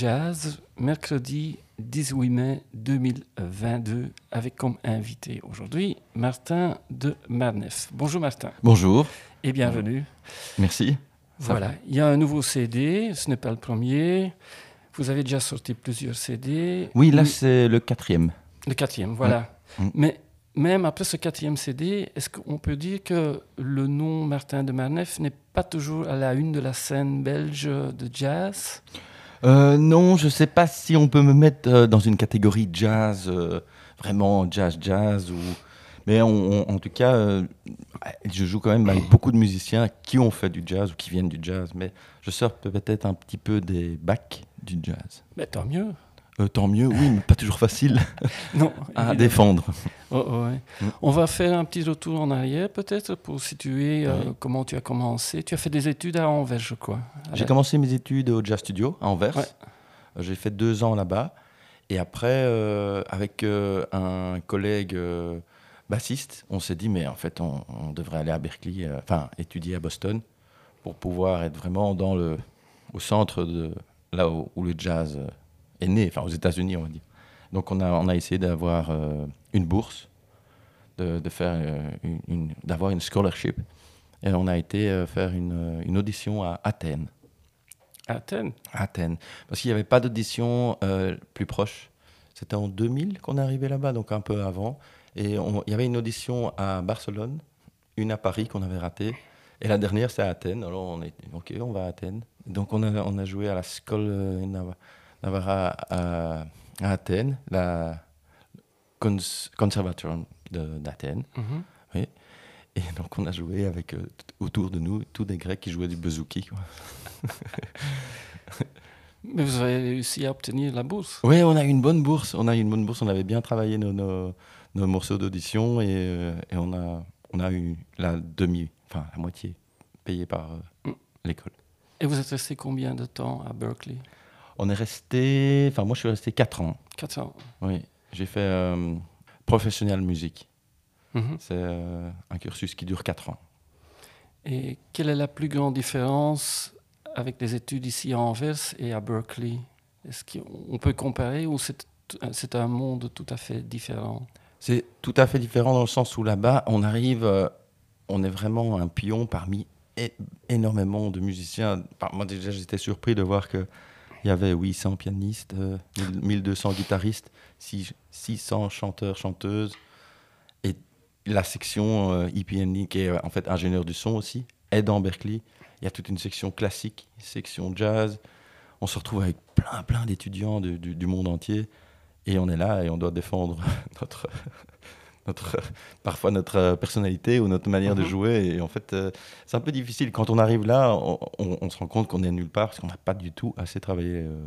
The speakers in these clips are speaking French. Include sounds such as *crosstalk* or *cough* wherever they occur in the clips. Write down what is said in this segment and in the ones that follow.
Jazz, mercredi 18 mai 2022, avec comme invité aujourd'hui Martin de Marnef. Bonjour Martin Bonjour, et bienvenue. merci. Voilà, il y a un nouveau CD, ce n'est pas le premier. Vous avez déjà sorti plusieurs CD. Oui, là c'est le quatrième. Le quatrième, voilà. Mm. Mais même après ce quatrième CD, est-ce qu'on peut dire que le nom Martin de Marnef n'est pas toujours à la une de la scène belge de jazz? Euh, non, je sais pas si on peut me mettre euh, dans une catégorie jazz, euh, vraiment jazz jazz ou. Mais en tout cas, je joue quand même avec beaucoup de musiciens qui ont fait du jazz ou qui viennent du jazz. Mais je sors peut-être un petit peu des bacs du jazz. Mais tant mieux. Euh, tant mieux, oui, mais pas toujours facile *laughs* Non, *laughs* à défendre. Oh, oh, ouais. Mm. On va faire un petit retour en arrière peut-être pour situer euh, Oui. comment tu as commencé. Tu as fait des études à Anvers, je crois. J'ai commencé mes études au Jazz Studio à Anvers. Ouais. Euh, J'ai fait deux ans là-bas. Et après, euh, avec un collègue bassiste, on s'est dit, mais en fait, on, on devrait aller à Berkeley, enfin, étudier à Boston, pour pouvoir être vraiment dans le, au centre de là où, où le jazz est né, enfin, aux États-Unis, on va dire. Donc, on a, on a essayé d'avoir euh, une bourse, de, de faire euh, une- une- d'avoir une scholarship. Et on a été euh, faire une, une audition à Athènes. Athènes? Athènes. Parce qu'il n'y avait pas d'audition plus proche. C'était en 2000 qu'on est arrivé là-bas, donc un peu avant. Et on- il y avait une audition à Barcelone, une à Paris qu'on avait ratée. Et la dernière, c'est à Athènes. Alors on est OK, on va à Athènes. Donc on a, on a joué à la Skol Navara à, à Athènes, la cons conservatoire d'Athènes. Mhm. Et donc on a joué avec euh, autour de nous tous des Grecs qui jouaient du bouzouki. *laughs* Mais vous avez réussi à obtenir la bourse. Oui, on a eu une bonne bourse. On a une bonne bourse. On avait bien travaillé nos, nos, nos morceaux d'audition et, euh, et on, a, on a eu la demi, enfin la moitié payée par euh, Mm. l'école. Et vous êtes resté combien de temps à Berkeley? On est resté, enfin moi je suis resté 4 ans. 4 ans. Oui, j'ai fait euh, professionnel musique. Mhm. C'est euh, un cursus qui dure 4 ans. Et quelle est la plus grande différence avec les études ici à Anvers et à Berkeley? Est-ce qu'on peut comparer ou c'est c'est un monde tout à fait différent? C'est tout à fait différent dans le sens où là-bas, on arrive, euh, on est vraiment un pion parmi énormément de musiciens. Moi déjà, j'étais surpris de voir qu'il y avait 800 pianistes, euh, 1000 1200 guitaristes, six- 600 chanteurs, chanteuses. Et la section euh, qui est euh, en fait ingénieur du son aussi, est dans Berkeley. Il y a toute une section classique, section jazz. On se retrouve avec plein, plein d'étudiants du monde entier. Et on est là et on doit défendre *laughs* notre, notre, *laughs* parfois notre euh, personnalité ou notre manière de Mhm. jouer. Et en fait, euh, c'est un peu difficile. Quand on arrive là, on, on- on se rend compte qu'on est nulle part parce qu'on n'a pas du tout assez travaillé euh,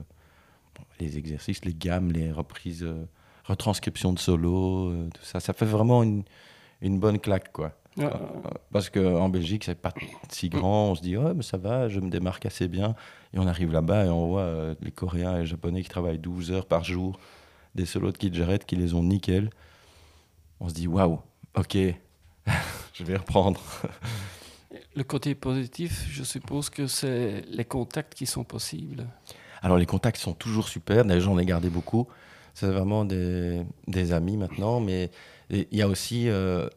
les exercices, les gammes, les reprises, euh, retranscriptions de solo, tout ça. Ça fait vraiment une, une bonne claque, quoi. Ouais, Parce qu'en Belgique, c'est pas si grand. On se dit, ouais, mais ça va, je me démarque assez bien. Et on arrive là-bas et on voit les Coréens et les Japonais qui travaillent 12 heures par jour, des solos de Kid Jarrett qui les ont nickel. On se dit, waouh, ok, *laughs* je vais reprendre. Le côté positif, je suppose que c'est les contacts qui sont possibles. Alors les contacts sont toujours super, d'ailleurs j'en ai gardé beaucoup. C'est vraiment des, des amis maintenant, mais il y a aussi euh,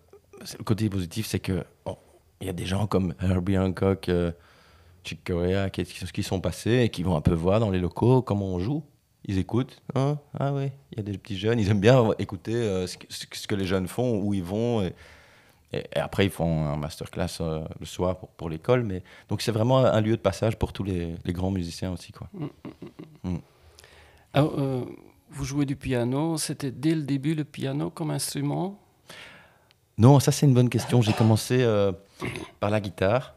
le côté positif, c'est que bon, il y a des gens comme Herbie Hancock, euh, Chick Corea qui- qui sont passés et qui vont un peu voir dans les locaux comment on joue. Ils écoutent. Hein ah oui, il y a des petits jeunes. Ils aiment bien écouter euh, ce, que, ce que les jeunes font, où ils vont. Et, et- et après, ils font un masterclass euh, le soir pour, pour l'école. Mais donc, c'est vraiment un lieu de passage pour tous les, les grands musiciens aussi, quoi. Alors, euh, vous jouez du piano, c'était dès le début le piano comme instrument? Non, ça c'est une bonne question. J'ai commencé, euh, par la guitare.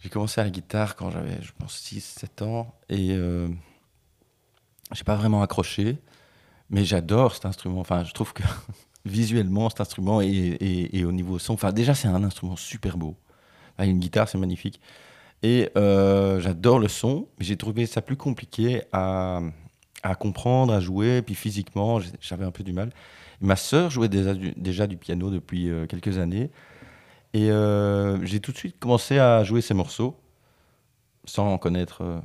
J'ai commencé à la guitare quand j'avais, je pense, 6-7 ans. Et euh, j'ai pas vraiment accroché. Mais j'adore cet instrument. Enfin, je trouve que *laughs* visuellement, cet instrument et, et, et au niveau son, enfin, déjà, c'est un instrument super beau. Enfin, une guitare, c'est magnifique. Et euh, j'adore le son, mais j'ai trouvé ça plus compliqué à, à comprendre, à jouer. Puis physiquement, j'avais un peu du mal. Ma sœur jouait déjà du, piano depuis euh, quelques années. Et euh, j'ai tout de suite commencé à jouer ces morceaux, sans connaître euh,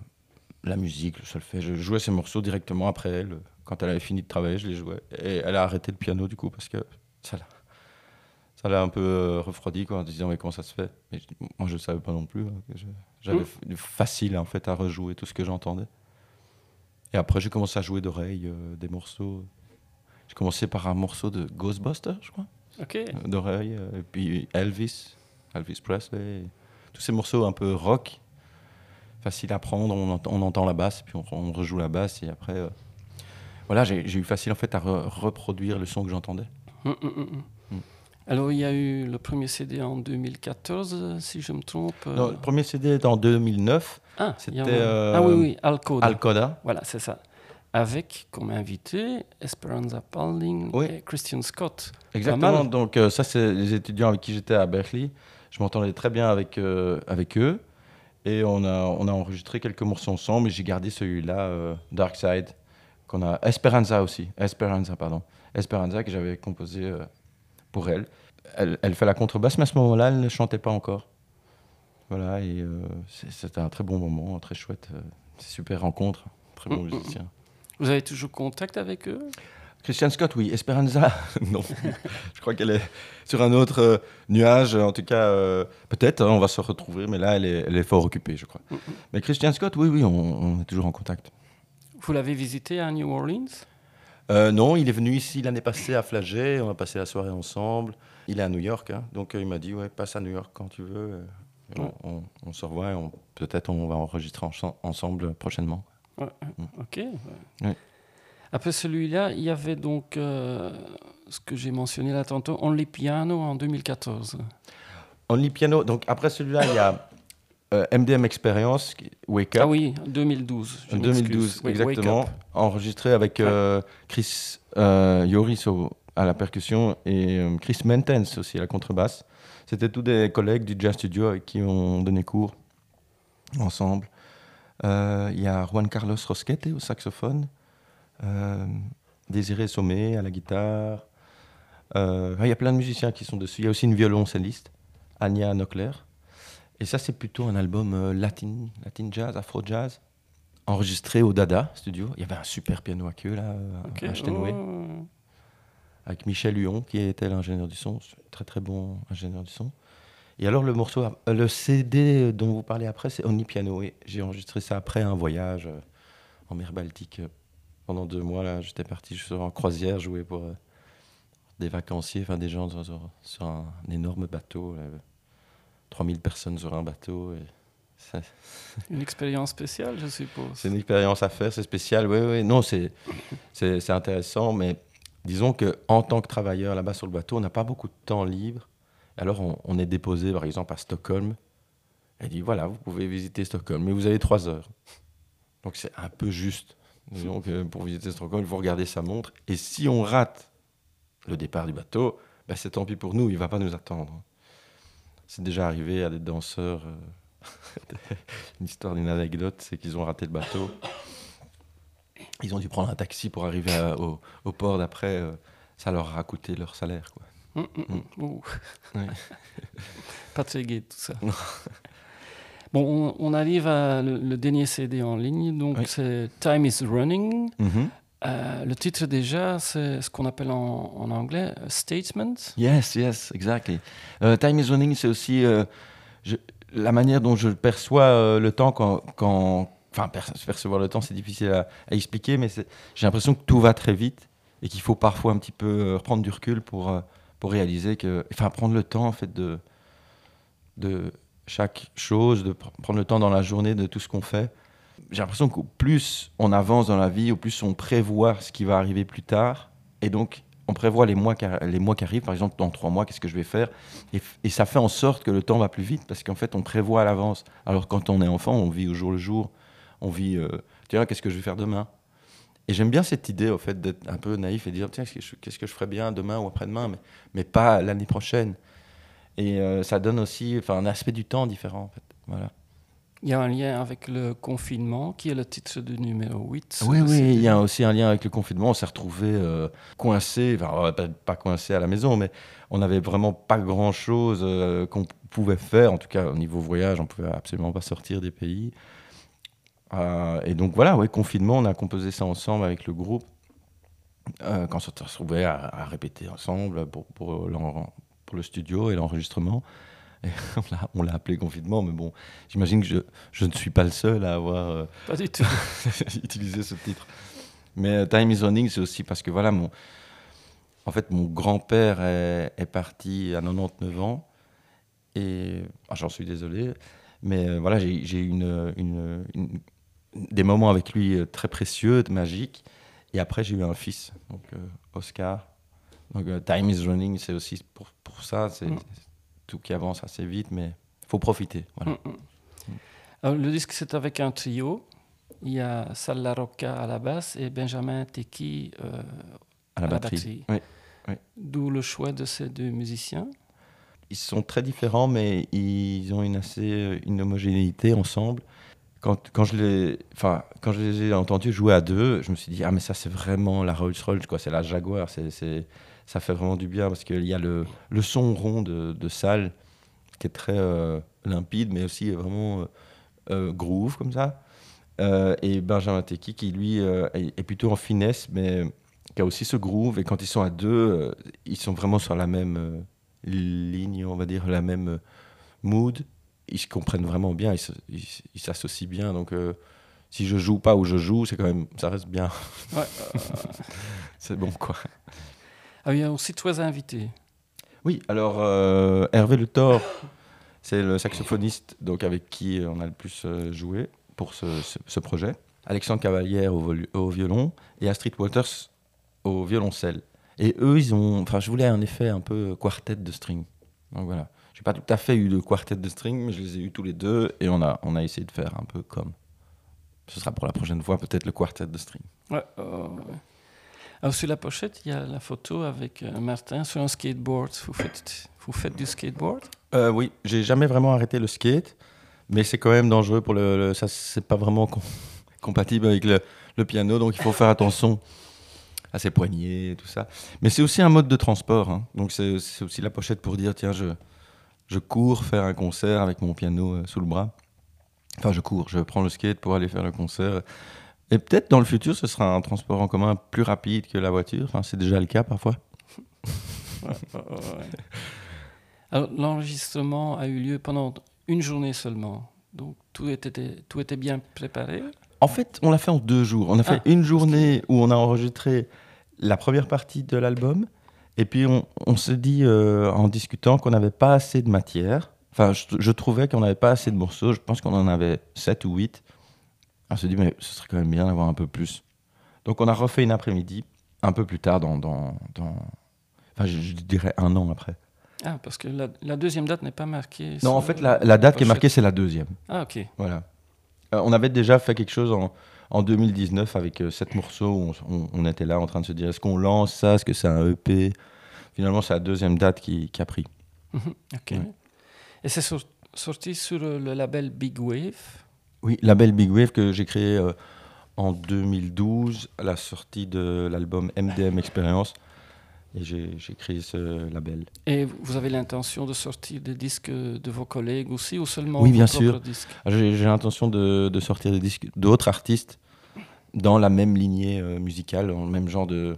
la musique, le solfège. Je jouais ces morceaux directement après elle. Quand elle avait fini de travailler, je les jouais. Et elle a arrêté le piano du coup, parce que ça l'a, ça l'a un peu euh, refroidi quoi, en disant mais comment ça se fait? Mais Moi je ne savais pas non plus. hein, j'avais facile en fait à rejouer tout ce que j'entendais. Et après j'ai commencé à jouer d'oreille euh, des morceaux. J'ai commencé par un morceau de Ghostbusters, je crois Ok. euh, d'oreille, et puis Elvis, Elvis Presley, tous ces morceaux un peu rock, facile à prendre, on entend, on entend la basse, puis on, on rejoue la basse, et après, euh, voilà, j'ai eu facile en fait à re- reproduire le son que j'entendais. Hum, hum, hum. Alors, il y a eu le premier CD en 2014, euh, si je me trompe. euh. Non, le premier CD est en 2009, ah, a- c'était, euh, ah oui, oui, Alcoda. Alcoda. Voilà, c'est ça. Avec comme invité Esperanza Paulding Oui. et Christian Scott. Exactement, donc euh, ça c'est les étudiants avec qui j'étais à Berkeley, je m'entendais très bien avec, avec eux, et on a, on a enregistré quelques morceaux ensemble, et j'ai gardé celui-là, euh, Dark Side, qu'on a, Esperanza aussi, Esperanza, pardon, Esperanza que j'avais composé euh, pour elle. elle. Elle fait la contrebasse, mais à ce moment-là, elle ne chantait pas encore. Voilà, et euh, c'était un très bon moment, très chouette, euh, super rencontre, très bon Mm, mm, musicien. Vous avez toujours contact avec eux? Christian Scott, oui. Esperanza, *laughs* non. Je crois qu'elle est sur un autre euh, nuage. En tout cas, euh, peut-être, hein, on va se retrouver, mais là, elle est, elle est fort occupée, je crois. Mais Christian Scott, oui, oui, on, on est toujours en contact. Vous l'avez visité à New Orleans? Euh, non, il est venu ici l'année passée à Flagey. On a passé la soirée ensemble. Il est à New York, hein, donc il m'a dit, ouais, passe à New York quand tu veux. on, Ouais. on- on se revoit et peut-être on va enregistrer en- ensemble prochainement. Ok. ouais. Après celui-là, il y avait donc euh, ce que j'ai mentionné là tantôt, Only Piano en 2014. Only Piano, donc après celui-là, il y a euh, MDM Experience, qui- Wake Up. Ah oui, 2012. je En m'excuse. 2012, Oui, Wake exactement. Enregistré avec euh, Chris euh, Yoris au- à la percussion et euh, Chris Mentens aussi à la contrebasse. C'était tous des collègues du Jazz Studio avec qui on donnait cours ensemble. Euh, Il y a Juan Carlos Rosquete au saxophone, euh, Désiré Sommet à la guitare. Euh, Il y a plein de musiciens qui sont dessus. Il y a aussi une violoncelliste, Anya Nockler. Et ça, c'est plutôt un album euh, latin, latin jazz, afro jazz enregistré au Dada Studio. Il y avait un super piano à queue là, euh, à Steinway, Oh. avec Michel Huon qui était l'ingénieur du son, très très bon ingénieur du son. Et alors le morceau, euh, le CD dont vous parlez après, c'est Only Piano. Et j'ai enregistré ça après un voyage euh, en mer Baltique euh, pendant deux mois. Là, j'étais parti sur en croisière jouer pour euh, des vacanciers, enfin des gens sur, sur- sur un, énorme bateau. là, 3000 personnes sur un bateau. Et ça- *laughs* Une expérience spéciale, je suppose. C'est une expérience à faire, c'est spécial. Oui, oui. Non, c'est, intéressant, mais disons que en tant que travailleur là-bas sur le bateau, on n'a pas beaucoup de temps libre. Alors, on, on est déposé, par exemple, à Stockholm. Elle dit voilà, vous pouvez visiter Stockholm, mais vous avez trois heures. Donc, c'est un peu juste. Disons que pour visiter Stockholm, il faut regarder sa montre. Et si on rate le départ du bateau, ben, c'est tant pis pour nous, il ne va pas nous attendre. C'est déjà arrivé à des danseurs. euh, *laughs* une histoire d'une anecdote, c'est qu'ils ont raté le bateau. Ils ont dû prendre un taxi pour arriver à- au, au port d'après. euh, ça leur a coûté leur salaire. Quoi. Ouh. Ouais. *laughs* Pas très gai tout ça. Bon, on, on arrive à le, le dernier CD en ligne, donc Oui. c'est Time is Running. Euh, le titre déjà, c'est ce qu'on appelle en, en anglais euh, Statement. Yes, yes, exactly. Euh, time is running, c'est aussi euh, je- la manière dont je perçois euh, le temps quand, quand enfin per- percevoir le temps, c'est difficile à, à expliquer, mais j'ai l'impression que tout va très vite et qu'il faut parfois un petit peu euh, reprendre du recul pour euh, pour réaliser que, enfin, prendre le temps en fait de de chaque chose, de pr- prendre le temps dans la journée de tout ce qu'on fait. J'ai l'impression qu'au plus on avance dans la vie, au plus on prévoit ce qui va arriver plus tard, et donc on prévoit les mois, qui, les mois qui arrivent, par exemple, dans trois mois, qu'est-ce que je vais faire? Et, ça fait en sorte que le temps va plus vite parce qu'en fait, on prévoit à l'avance. Alors, quand on est enfant, on vit au jour le jour. On vit, euh, tiens, qu'est-ce que je vais faire demain? Et j'aime bien cette idée, au fait, d'être un peu naïf et dire, tiens, qu'est-ce que je ferai bien demain ou après-demain, mais, mais pas l'année prochaine. Et euh, ça donne aussi enfin, un aspect du temps différent, en fait. Voilà. Il y a un lien avec le confinement, qui est le titre du numéro 8. Oui, oui, il y a aussi un lien avec le confinement. On s'est retrouvés euh, coincés, enfin, pas, pas coincés à la maison, mais on n'avait vraiment pas grand-chose euh, qu'on pouvait faire. En tout cas, au niveau voyage, on pouvait absolument pas sortir des pays. Euh, et donc voilà, ouais, confinement, on a composé ça ensemble avec le groupe. Quand on s'est retrouvés à, à répéter ensemble pour, pour, pour le studio et l'enregistrement. Et *laughs* on l'a- appelé confinement, mais bon, j'imagine que je, je ne suis pas le seul à avoir euh, Pas du tout. *laughs* utiliser ce titre. Mais euh, Time is Running, c'est aussi parce que voilà, mon, en fait, mon grand-père est, est parti à 99 ans. Et ah, j'en suis désolé. Mais euh, voilà, j'ai eu une, une- une- des moments avec lui très précieux, magiques. Et après, j'ai eu un fils, donc euh, Oscar. Donc euh, Time is Running, c'est aussi pour, pour ça. C'est Mm. tout qui avance assez vite, mais il faut profiter. Voilà. Mm, mm. Alors, le disque, c'est avec un trio. Il y a Sal La Rocca à la basse et Benjamin Teki euh, À la à la batterie. batterie. Oui, oui. D'où le choix de ces deux musiciens. ils sont très différents, mais ils ont une assez une homogénéité ensemble. Quand, quand, je les, enfin, quand je les ai entendus jouer à deux, je me suis dit, ah, mais ça, c'est vraiment la Rolls-Royce, quoi. C'est la Jaguar. C'est, ça fait vraiment du bien parce qu'il y a le, le son rond de, de salle qui est très euh, limpide, mais aussi vraiment euh, euh, groove, comme ça. Et Benjamin Teki, qui lui est, plutôt en finesse, mais qui a aussi ce groove. Et quand ils sont à deux, ils sont vraiment sur la même. ligne, on va dire, la même mood. Ils se comprennent vraiment bien, ils s'associent bien. Donc, si je joue pas ou je joue, c'est quand même, ça reste bien. Ouais, *laughs* c'est bon, quoi. Ah, il y a aussi trois invités. Oui, alors euh, Hervé Le Thor, *laughs* c'est le saxophoniste donc avec qui on a le plus euh, joué pour ce, ce- ce projet. Alexandre Cavalière au, violon et Astrid Waters au violoncelle. Et eux, ils ont. Enfin, je voulais un effet un peu quartet de string. Donc voilà. J'ai pas tout à fait eu de quartet de string, mais je les ai eu tous les deux et on a, on a essayé de faire un peu comme. Ce sera pour la prochaine fois peut-être le quartet de string. Ouais, euh, ouais. Sur la pochette, il y a la photo avec euh, Martin sur un skateboard. Vous faites, du skateboard? Euh, oui, j'ai jamais vraiment arrêté le skate, mais c'est quand même dangereux pour le. le- ça, c'est pas vraiment com- *laughs* compatible avec le, piano, donc il faut faire attention à ses poignets et tout ça. Mais c'est aussi un mode de transport, hein. donc c'est c'est aussi la pochette pour dire tiens, je, je cours faire un concert avec mon piano euh, sous le bras. Enfin, je cours, je prends le skate pour aller faire le concert. Et peut-être dans le futur, ce sera un transport en commun plus rapide que la voiture. Enfin, c'est déjà le cas parfois. *laughs* Ouais, ouais, ouais. Alors, l'enregistrement a eu lieu pendant une journée seulement. Donc, tout était, tout était bien préparé. En fait, on l'a fait en deux jours. On a fait Ah, une journée où on a enregistré la première partie de l'album. Et puis, on, on s'est dit, euh, en discutant, qu'on n'avait pas assez de matière. Enfin, je, je trouvais qu'on n'avait pas assez de morceaux. Je pense qu'on en avait sept ou huit. On s'est dit, mais ce serait quand même bien d'avoir un peu plus. Donc, on a refait une après-midi, un peu plus tard, dans. dans, dans- Enfin, je, je dirais un an après. Ah, parce que la, la deuxième date n'est pas marquée. Non, en fait, la, la date qui est marquée, c'est la deuxième. Ah, ok. Voilà. Euh, on avait déjà fait quelque chose en, en 2019 avec euh, sept morceaux. où On, on- on était là en train de se dire est-ce qu'on lance ça? Est-ce que c'est un EP Finalement, c'est la deuxième date qui, qui a pris. Mhm, ok. Ouais. Et c'est sor- sorti sur euh, le label Big Wave? Oui, label Big Wave que j'ai créé euh, en 2012 à la sortie de l'album MDM Experience. Et j'ai créé ce label. Et vous avez l'intention de sortir des disques de vos collègues aussi ou seulement Oui, bien sûr. disques? J'ai l'intention de, de sortir des disques d'autres artistes dans la même lignée euh, musicale, dans le même genre de,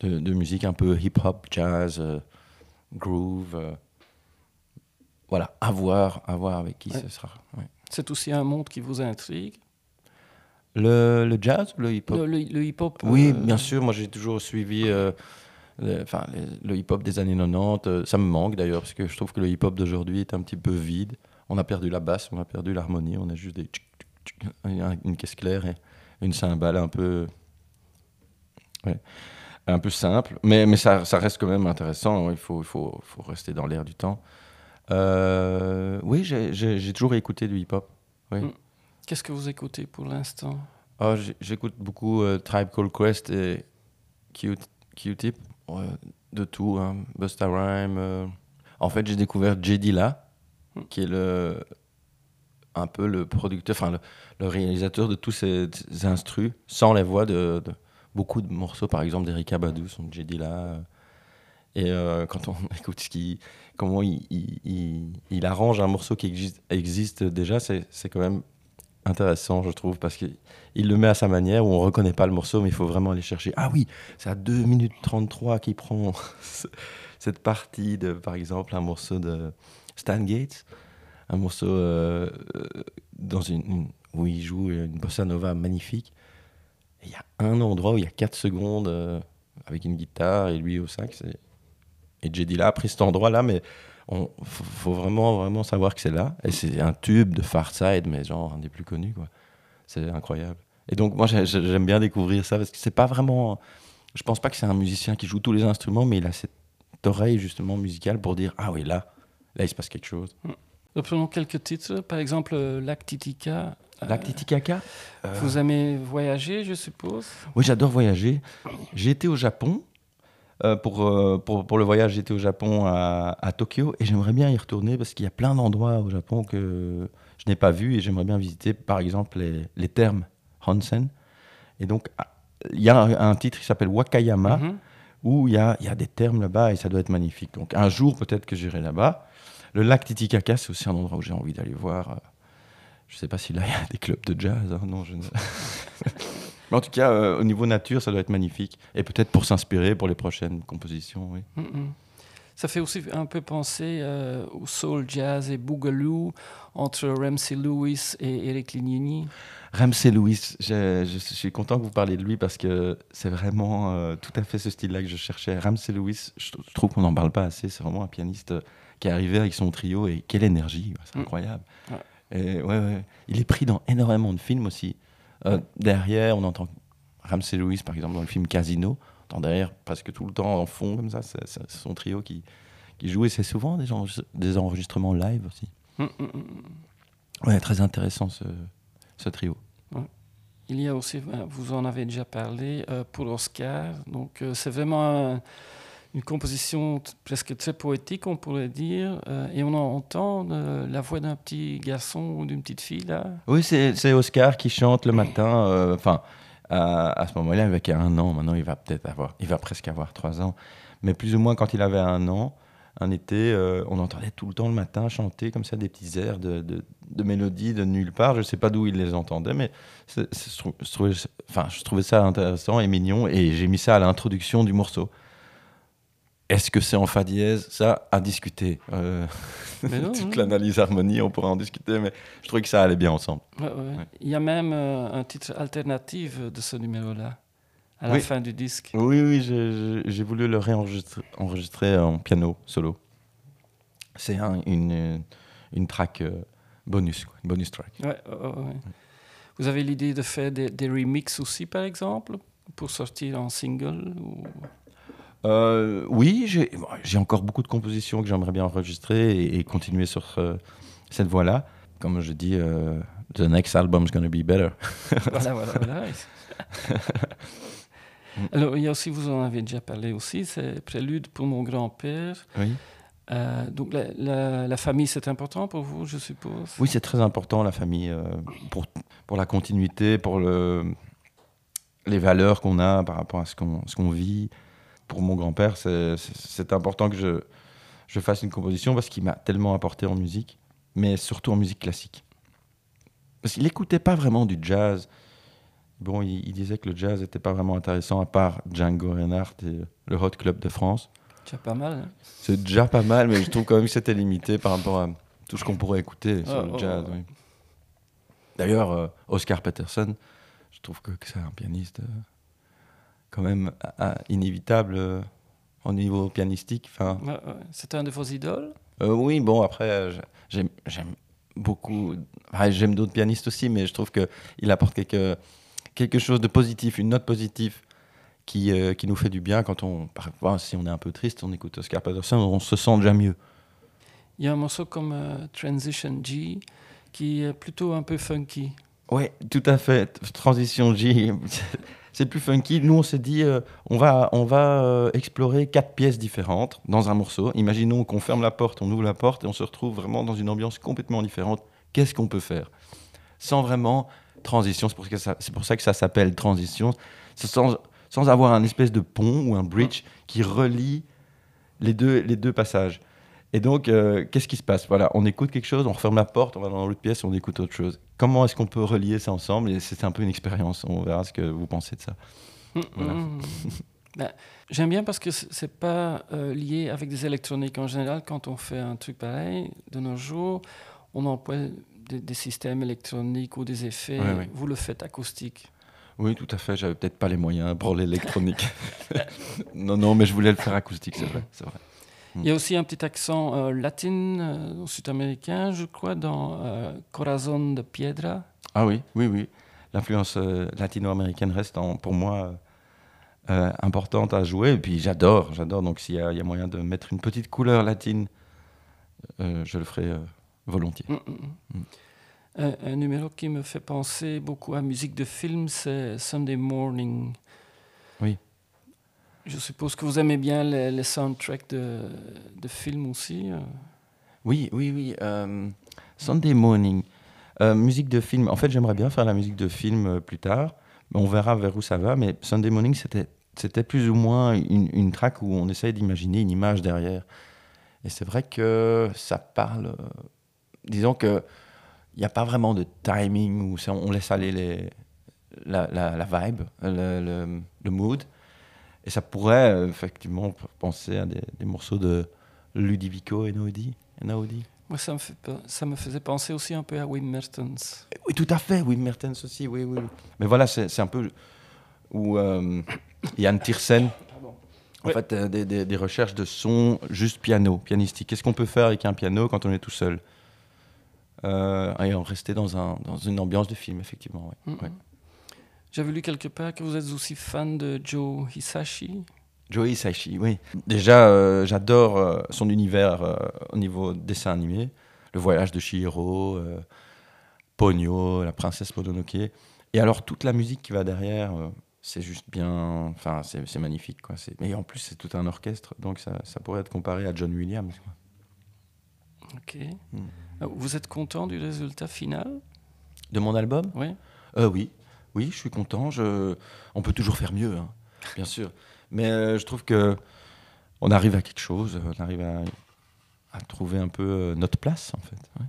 de, de musique, un peu hip-hop, jazz, euh, groove. voilà, à voir, à voir avec qui Ouais. ce sera. ouais. C'est aussi un monde qui vous intrigue. Le, le jazz ou le hip-hop? Le, le- le hip-hop. Oui, euh, bien sûr. Moi, j'ai toujours suivi euh, le, le- hip-hop des années 90. euh, Ça me manque d'ailleurs, parce que je trouve que le hip-hop d'aujourd'hui est un petit peu vide. On a perdu la basse, on a perdu l'harmonie, on a juste des tchic, tchic, tchic, un- une caisse claire et une cymbale un peu. Ouais. un peu simple, mais, mais ça, ça reste quand même intéressant. Il faut, il faut, faut rester dans l'air du temps. Euh, oui, j'ai- toujours écouté du hip-hop. Oui. Mm. Qu'est-ce que vous écoutez pour l'instant? J'ai- J'écoute beaucoup euh, Tribe Called Quest et Q-Tip, ouais, de tout. hein. Busta Rhymes. euh. En fait, j'ai découvert J. Dilla, Mm. qui est le, un peu le producteur, enfin le, le réalisateur de tous ces, ces instrus, sans les voix de, de beaucoup de morceaux, par exemple d'Erika Badu, son J. Dilla. Et euh, quand on *laughs* écoute comment il, arrange un morceau qui existe, déjà, c'est quand même intéressant, je trouve, parce qu'il il le met à sa manière où on reconnaît pas le morceau, mais il faut vraiment aller chercher. Ah oui, c'est à 2 minutes 33 qu'il prend *laughs* ce- cette partie de, par exemple, un morceau de Stan Gates, un morceau euh, euh, où il joue une bossa nova magnifique. Il y a un endroit où il y a 4 secondes avec une guitare et lui au sax. Et, et j'ai dit là, pris cet endroit-là, mais il faut, faut vraiment, vraiment savoir que c'est là. Et c'est un tube de Far Side, mais genre un des plus connus. quoi. C'est incroyable. Et donc, moi, j'ai- j'ai- j'aime bien découvrir ça parce que c'est pas vraiment. Je pense pas que c'est un musicien qui joue tous les instruments, mais il a cette oreille justement musicale pour dire Ah oui, là, là, il se passe quelque chose. Reprenons quelques titres. Par exemple, euh, Lac Titicaca. Euh, Lac Titicaca euh, Vous aimez voyager, je suppose? Oui, j'adore voyager. J'ai été au Japon. Euh, pour, euh, pour, pour le voyage, j'étais au Japon à, à Tokyo et j'aimerais bien y retourner parce qu'il y a plein d'endroits au Japon que je n'ai pas vus et j'aimerais bien visiter, par exemple, les, les thermes Honsen. Et donc, ah, il y a un, un titre qui s'appelle Wakayama Mhm. où il y a, y a des thermes là-bas et ça doit être magnifique. Donc, un jour, peut-être que j'irai là-bas. Le lac Titicaca, c'est aussi un endroit où j'ai envie d'aller voir. euh, Je ne sais pas si là, il y a des clubs de jazz. hein, non, je ne sais. *laughs* Mais en tout cas, euh, au niveau nature, ça doit être magnifique. Et peut-être pour s'inspirer pour les prochaines compositions. Oui. Ça fait aussi un peu penser euh, au soul jazz et boogaloo entre Ramsey Lewis et Eric Lignini. Ramsey Lewis, je, je suis content que vous parliez de lui parce que c'est vraiment euh, tout à fait ce style-là que je cherchais. Ramsey Lewis, je, je trouve qu'on n'en parle pas assez. C'est vraiment un pianiste qui est arrivé avec son trio et quelle énergie, c'est Mm. incroyable. Ouais. Et ouais, ouais. Il est pris dans énormément de films aussi. Euh, derrière, on entend Ramsey Lewis, par exemple, dans le film Casino. On entend derrière presque tout le temps en fond, comme ça, c'est son trio qui, qui joue. Et c'est souvent des, enregistre- des enregistrements live aussi. Ouais, très intéressant ce, ce trio. Il y a aussi, euh, vous en avez déjà parlé, euh, pour Oscar. Donc, euh, c'est vraiment un- une composition presque très poétique, on pourrait dire. euh, et on entend euh, la voix d'un petit garçon ou d'une petite fille, là. Oui, c'est Oscar qui chante le matin. euh, Enfin, à, ce moment-là, il avait un an. Maintenant, il va peut-être avoir, il va presque avoir trois ans. Mais plus ou moins quand il avait un an, un été, on entendait tout le temps le matin chanter comme ça des petits airs de, de, de mélodies de nulle part. Je ne sais pas d'où il les entendait, mais je trouvais ça intéressant et mignon. Et j'ai mis ça à l'introduction du morceau. Est-ce que c'est en fa dièse? Ça, à discuter. Euh, *laughs* *laughs* non, toute l'analyse harmonie, on pourrait en discuter, mais je trouvais que ça allait bien ensemble. Ouais, ouais. Il y a même euh, un titre alternatif de ce numéro-là, à la Oui. fin du disque. Oui, oui, j'ai- voulu le réenregistrer enregistrer en piano solo. C'est un- une, une track euh, bonus, quoi, une bonus track. Vous avez l'idée de faire des, des remixes aussi, par exemple, pour sortir en single ou... Euh, oui, j'ai encore beaucoup de compositions que j'aimerais bien enregistrer et, et continuer sur euh, cette voie-là. Comme je dis, euh, the next album's gonna be better. *laughs* voilà, voilà, voilà. *laughs* Alors, il y a aussi, vous en avez déjà parlé aussi, c'est Prélude pour mon grand-père. Oui, Euh, donc, la, la- la famille, c'est important pour vous, je suppose? Oui c'est très important, la famille, pour, pour la continuité, pour le, les valeurs qu'on a par rapport à ce qu'on ce qu'on vit. Pour mon grand-père, c'est- c'est c'est important que je, je fasse une composition parce qu'il m'a tellement apporté en musique, mais surtout en musique classique. Parce qu'il n'écoutait pas vraiment du jazz. Bon, il, il disait que le jazz n'était pas vraiment intéressant à part Django Reinhardt et le Hot Club de France. Tu as pas mal. hein C'est déjà pas mal, mais je trouve quand même que c'était limité par rapport à tout ce qu'on pourrait écouter sur Ah, le oh, jazz. oh. oui. D'ailleurs, euh, Oscar Peterson, je trouve que, que c'est un pianiste euh, quand même inévitable euh, au niveau pianistique. Enfin, un de vos idoles? Euh, oui, bon, après, euh, j'aime beaucoup. j'aime d'autres pianistes aussi, mais je trouve qu'il apporte quelque, quelque chose de positif, une note positive qui, euh, qui nous fait du bien quand on, parfois, si on est un peu triste, on écoute Oscar Peterson, on se sent déjà mieux. Il y a un morceau comme euh, Transition G qui est plutôt un peu funky. Oui, tout à fait. Transition G, c'est plus funky. Nous, on s'est dit, euh, on va, on va euh, explorer quatre pièces différentes dans un morceau. Imaginons qu'on ferme la porte, on ouvre la porte et on se retrouve vraiment dans une ambiance complètement différente. Qu'est-ce qu'on peut faire? Sans vraiment transition, c'est pour, ça, pour ça que ça s'appelle transition. Sans, sans avoir un espèce de pont ou un bridge qui relie les deux, les deux passages. Et donc, euh, qu'est-ce qui se passe? Voilà, on écoute quelque chose, on referme la porte, on va dans l'autre pièce, on écoute autre chose. Comment est-ce qu'on peut relier ça ensemble? Et c'est un peu une expérience. On verra ce que vous pensez de ça. Mm, voilà. Mm. ben, J'aime bien parce que c'est pas euh, lié avec des électroniques en général. Quand on fait un truc pareil, de nos jours, on emploie des, des systèmes électroniques ou des effets. Vous le faites acoustique. Oui, tout à fait. J'avais peut-être pas les moyens pour *laughs* l'électronique. *laughs* non, non, mais je voulais le faire acoustique, c'est vrai, c'est vrai. Il y a aussi un petit accent euh, latin, euh, sud-américain, je crois, dans euh, Corazon de Piedra. Ah oui, oui, oui. L'influence euh, latino-américaine reste en- pour moi importante à jouer. Et puis j'adore, j'adore. Donc s'il y, a- il y a moyen de mettre une petite couleur latine, je le ferai volontiers. Mm, mm, mm. Un, un numéro qui me fait penser beaucoup à musique de film, c'est Sunday Morning. Oui. Je suppose que vous aimez bien les, soundtracks de, de films aussi. euh. Oui, oui, oui. euh, Sunday Morning. Euh, musique de film. En fait, j'aimerais bien faire la musique de film plus tard. On verra vers où ça va. Mais Sunday Morning, c'était, plus ou moins une, track où on essaye d'imaginer une image derrière. Et c'est vrai que ça parle. disons que il n'y a pas vraiment de timing où on laisse aller la, vibe, le mood. Et ça pourrait euh, effectivement penser à des, des morceaux de Ludovico Einaudi. Einaudi. Moi, ça me, fait, pe- ça me faisait penser aussi un peu à Wim Mertens. Oui, tout à fait, oui, Mertens aussi, oui, oui. oui. Mais voilà, c'est un peu où euh, Yann Tiersen, en fait, euh, des, des- des recherches de son juste piano, pianistique. Qu'est-ce qu'on peut faire avec un piano quand on est tout seul? Euh, Et en rester dans, un, dans une ambiance de film, effectivement. ouais. Mm, Ouais. J'avais lu quelque part que vous êtes aussi fan de Joe Hisashi. Joey Hisaishi, oui. Déjà, euh, j'adore euh, son univers euh, au niveau dessin animé. Le voyage de Chihiro, euh, Ponyo, la princesse Mononoke. Et alors, toute la musique qui va derrière, c'est juste bien. Enfin, c'est magnifique, quoi. Mais en plus, c'est tout un orchestre, donc ça, ça pourrait être comparé à John Williams. quoi. Ok. Mm. Euh, Vous êtes content du résultat final? De mon album? Oui. Oui, oui, je suis content. Je... On peut toujours faire mieux, hein, bien sûr. Mais euh, je trouve que on arrive à quelque chose, on arrive à, à trouver un peu euh, notre place, en fait. ouais.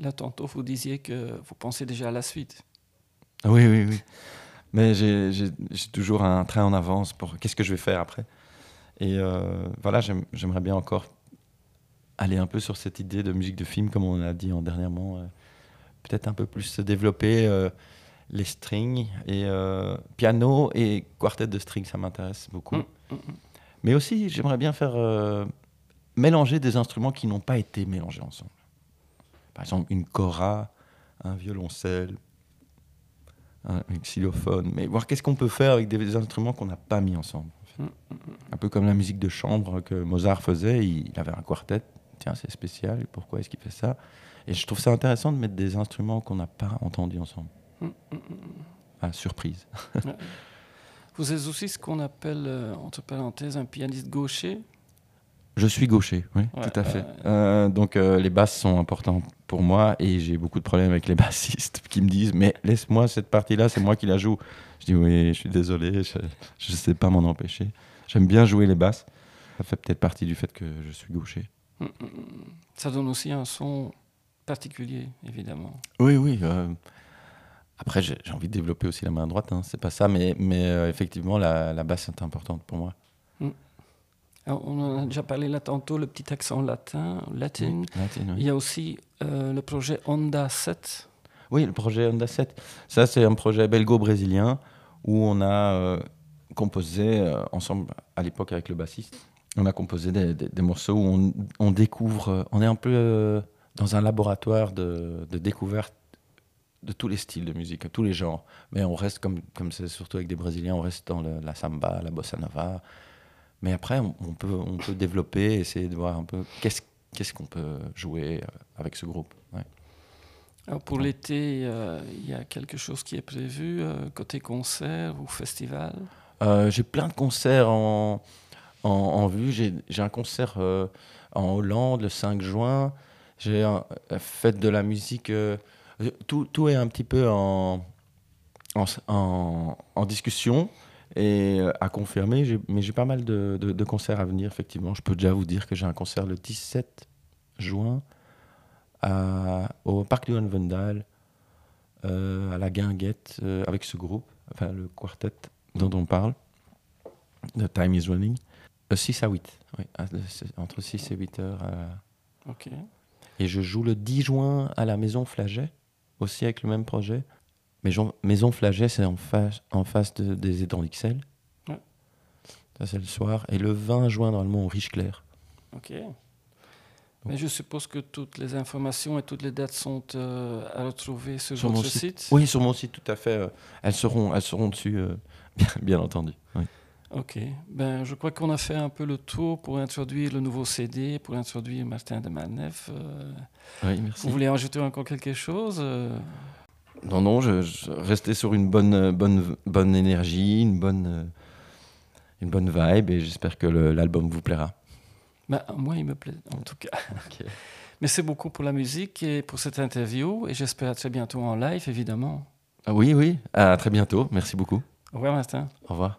Là, tantôt, vous disiez que vous pensez déjà à la suite. Ah Oui, oui, oui. Mais j'ai toujours un train en avance pour qu'est-ce que je vais faire après. Et euh, voilà, j'aime- j'aimerais bien encore aller un peu sur cette idée de musique de film, comme on a dit en dernièrement. euh, Peut-être un peu plus se développer euh, les strings et euh, piano et quartet de strings, ça m'intéresse beaucoup. Mm, mm, mm. Mais aussi, j'aimerais bien faire euh, mélanger des instruments qui n'ont pas été mélangés ensemble. Par exemple, une cora, un violoncelle, un, xylophone. Mais voir qu'est-ce qu'on peut faire avec des instruments qu'on n'a pas mis ensemble. en fait. Un peu comme la musique de chambre que Mozart faisait. Il, il avait un quartet. Tiens, c'est spécial. Pourquoi est-ce qu'il fait ça? Et je trouve ça intéressant de mettre des instruments qu'on n'a pas entendus ensemble. Mm, mm, mm. Ah, surprise. *laughs* Vous êtes aussi ce qu'on appelle, euh, entre parenthèses, un pianiste gaucher? Je suis gaucher, oui, Ouais, tout à fait. Euh, donc euh, les basses sont importantes pour moi et j'ai beaucoup de problèmes avec les *laughs* bassistes qui me disent mais laisse-moi cette partie-là, c'est moi qui la joue. Je dis oui, je suis désolé, je ne sais pas m'en empêcher. J'aime bien jouer les basses. Ça fait peut-être partie du fait que je suis gaucher. Ça donne aussi un son particulier, évidemment. Oui, oui. Après, j'ai envie de développer aussi la main droite, hein, c'est pas ça, mais, mais euh, effectivement, la, la basse est importante pour moi. Alors, on en a déjà parlé là tantôt, le petit accent latin, latin. Oui. Il y a aussi euh, le projet Honda 7. Oui, le projet Honda 7. Ça, c'est un projet belgo-brésilien où on a euh, composé ensemble, à l'époque avec le bassiste, on a composé des, des- des morceaux où on, on découvre, on est un peu dans un laboratoire de, de découverte de tous les styles de musique, tous les genres. Mais on reste, comme comme c'est surtout avec des Brésiliens, on reste dans le- la samba, la bossa nova. Mais après, on, on peut, on peut développer, essayer de voir un peu qu'est-ce qu'est-ce qu'on peut jouer euh, avec ce groupe. ouais. Alors pour l'été, euh, il y a quelque chose qui est prévu euh, côté concert ou festival? Euh, j'ai plein de concerts en, en, en vue. J'ai j'ai un concert en Hollande le 5 juin. J'ai un fête de la musique. Tout, tout est un petit peu en, en, en- en discussion et euh, à confirmer. Mais j'ai pas mal de, de- de concerts à venir, effectivement. Je peux déjà vous dire que j'ai un concert le 17 juin à- au Parc du Vendal, euh, à la Guinguette, euh, avec ce groupe, enfin le quartet dont on parle, The Time is Running. Euh, 6 à 8, oui, c'est entre 6 et 8 heures. euh. Ok. Et je joue le 10 juin à la Maison Flaget, aussi avec le même projet. Maison, Maison Flaget, c'est en face, en face de- des étangs. Ouais. Ça, c'est le soir. Et le 20 juin, normalement, au Riche Clair. Ok. Mais je suppose que toutes les informations et toutes les dates sont euh, à retrouver sur, Sur mon site. Oui, sur mon site, tout à fait. euh, elles, seront, elles seront dessus, euh, *laughs* bien, bien entendu. Oui. Ok. Ben, je crois qu'on a fait un peu le tour pour introduire le nouveau CD, pour introduire Martin de Malnef. Euh, Oui, merci. vous voulez ajouter encore quelque chose euh, Non, non, je, je restais sur une bonne, bonne, bonne énergie, une bonne, euh, une bonne vibe, et j'espère que l'album vous plaira. ben, Moi, il me plaît, en tout cas. *laughs* Merci beaucoup pour la musique et pour cette interview. Et j'espère à très bientôt en live, évidemment. Ah oui, oui, à très bientôt. Merci beaucoup. Au revoir, Martin. Au revoir.